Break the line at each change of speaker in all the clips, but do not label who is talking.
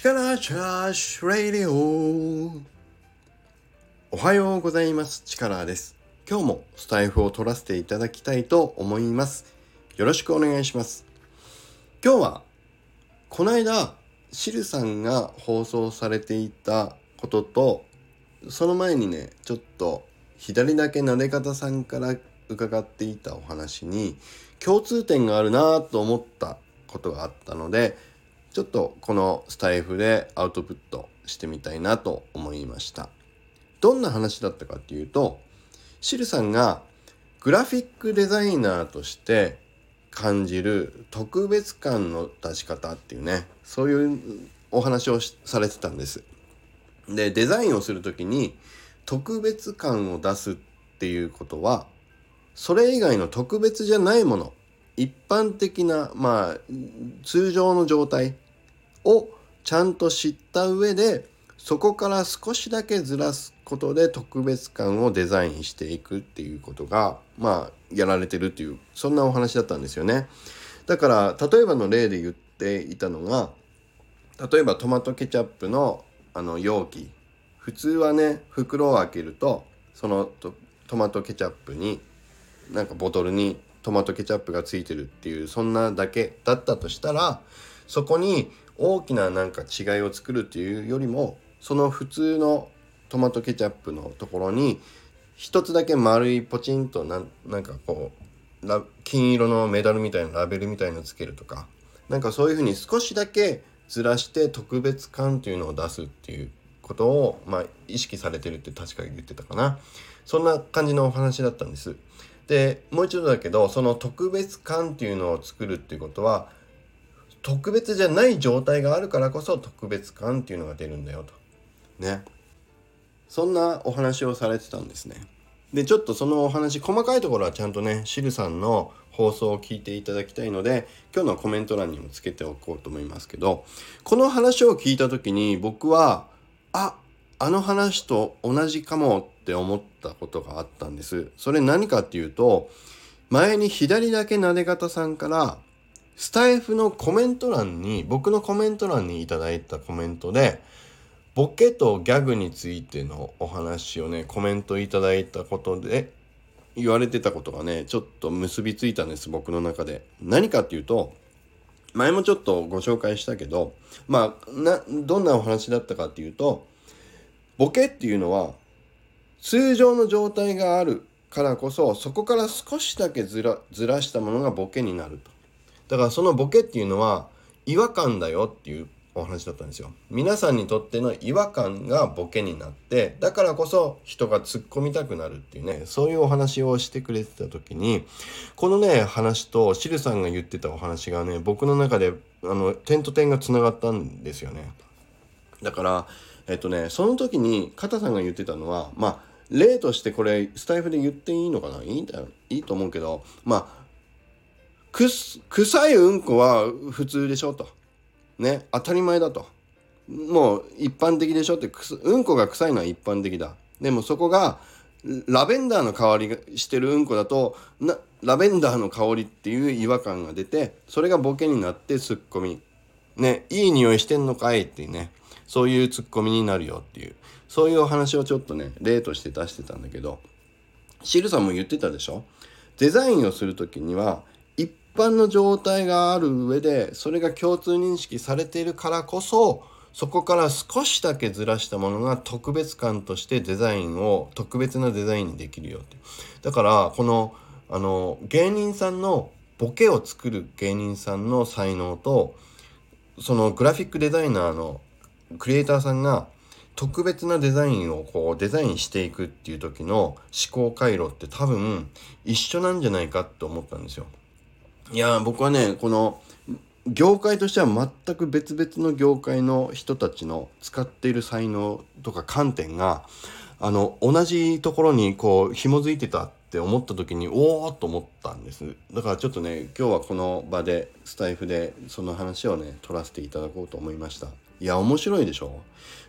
力チャーシュレディオ。おはようございます。力です。今日もスタイフを取らせていただきたいと思います。よろしくお願いします。今日はこの間シルさんが放送されていたこととその前にねちょっと左だけなで方さんから伺っていたお話に共通点があるなと思ったことがあったのでちょっとこのスタイフでアウトプットしてみたいなと思いました。どんな話だったかっていうとシルさんがグラフィックデザイナーとして感じる特別感の出し方っていうねそういうお話をされてたんです。でデザインをする時に特別感を出すっていうことはそれ以外の特別じゃないもの一般的なまあ通常の状態をちゃんと知った上でそこから少しだけずらすことで特別感をデザインしていくっていうことがまあやられてるっていうそんなお話だったんですよね。だから例えばの例で言っていたのが例えばトマトケチャップのあの容器普通はね袋を開けるとそのトマトケチャップになんかボトルにトマトケチャップがついてるっていうそんなだけだったとしたらそこに大きななんか違いを作るっていうよりもその普通のトマトケチャップのところに一つだけ丸いポチンとなんなんかこう金色のメダルみたいなラベルみたいのつけるとかなんかそういうふうに少しだけずらして特別感っていうのを出すっていうことを、まあ、意識されてるって確か言ってたかなそんな感じのお話だったんです。でもう一度だけどその特別感っていうのを作るっていうことは特別じゃない状態があるからこそ特別感っていうのが出るんだよと。ね。そんなお話をされてたんですね。でちょっとそのお話細かいところはちゃんとねシルさんの放送を聞いていただきたいので今日のコメント欄にもつけておこうと思いますけどこの話を聞いた時に僕はああの話と同じかもって思ったことがあったんです。それ何かっていうと、前に左だけなで方さんから、スタイフのコメント欄に、僕のコメント欄にいただいたコメントで、ボケとギャグについてのお話をね、コメントいただいたことで、言われてたことがね、ちょっと結びついたんです、僕の中で。何かっていうと、前もちょっとご紹介したけど、まあ、な、どんなお話だったかっていうと、ボケっていうのは通常の状態があるからこそそこから少しだけずらずらしたものがボケになると。だからそのボケっていうのは違和感だよっていうお話だったんですよ。皆さんにとっての違和感がボケになってだからこそ人が突っ込みたくなるっていうねそういうお話をしてくれてた時にこのね話とシルさんが言ってたお話がね僕の中であの点と点がつながったんですよね。だからえっとねその時に片さんが言ってたのはまあ例としてこれスタイフで言っていいのかな？いい？んだよいいと思うけどまあくす臭いうんこは普通でしょと。ね？当たり前だと。もう一般的でしょってうんこが臭いのは一般的だ。でもそこがラベンダーの香りがしてるうんこだとなラベンダーの香りっていう違和感が出てそれがボケになってツッコミ。ね？いい匂いしてんのかいっていうね。そういうツッコミになるよっていう。そういうお話をちょっとね例として出してたんだけどシルさんも言ってたでしょ？デザインをする時には一般の状態がある上でそれが共通認識されているからこそそこから少しだけずらしたものが特別感としてデザインを特別なデザインにできるよって。だからこのあの芸人さんのボケを作る芸人さんの才能とそのグラフィックデザイナーのクリエイターさんが特別なデザインをこうデザインしていくっていう時の思考回路って多分一緒なんじゃないかって思ったんですよ。いや僕はねこの業界としては全く別々の業界の人たちの使っている才能とか観点があの同じところにこう紐づいてたって思った時におおと思ったんですだからちょっとね今日はこの場でスタイフでその話をね取らせていただこうと思いましたいや面白いでしょ。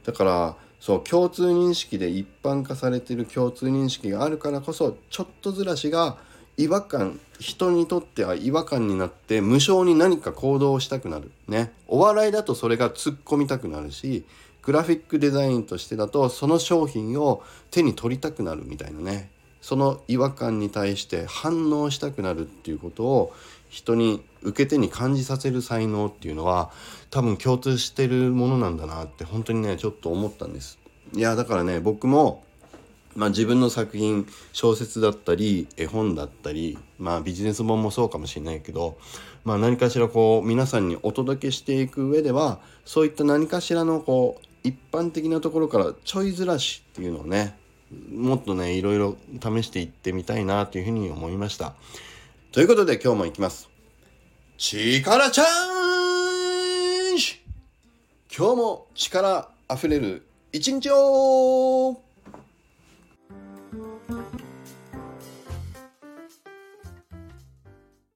だからそう共通認識で一般化されてる共通認識があるからこそちょっとずらしが違和感人にとっては違和感になって無償に何か行動をしたくなる。ね。お笑いだとそれが突っ込みたくなるしグラフィックデザインとしてだとその商品を手に取りたくなるみたいなね。その違和感に対して反応したくなるっていうことを人に受け手に感じさせる才能っていうのは多分共通してるものなんだなって本当にねちょっと思ったんです。いやだからね僕もまあ、自分の作品小説だったり絵本だったり、まあ、ビジネス本もそうかもしれないけど、まあ、何かしらこう皆さんにお届けしていく上ではそういった何かしらのこう一般的なところからちょいずらしっていうのをねもっとねいろいろ試していってみたいなというふうに思いました。ということで今日も行きます。力チャーンジ今日も力溢れる一日を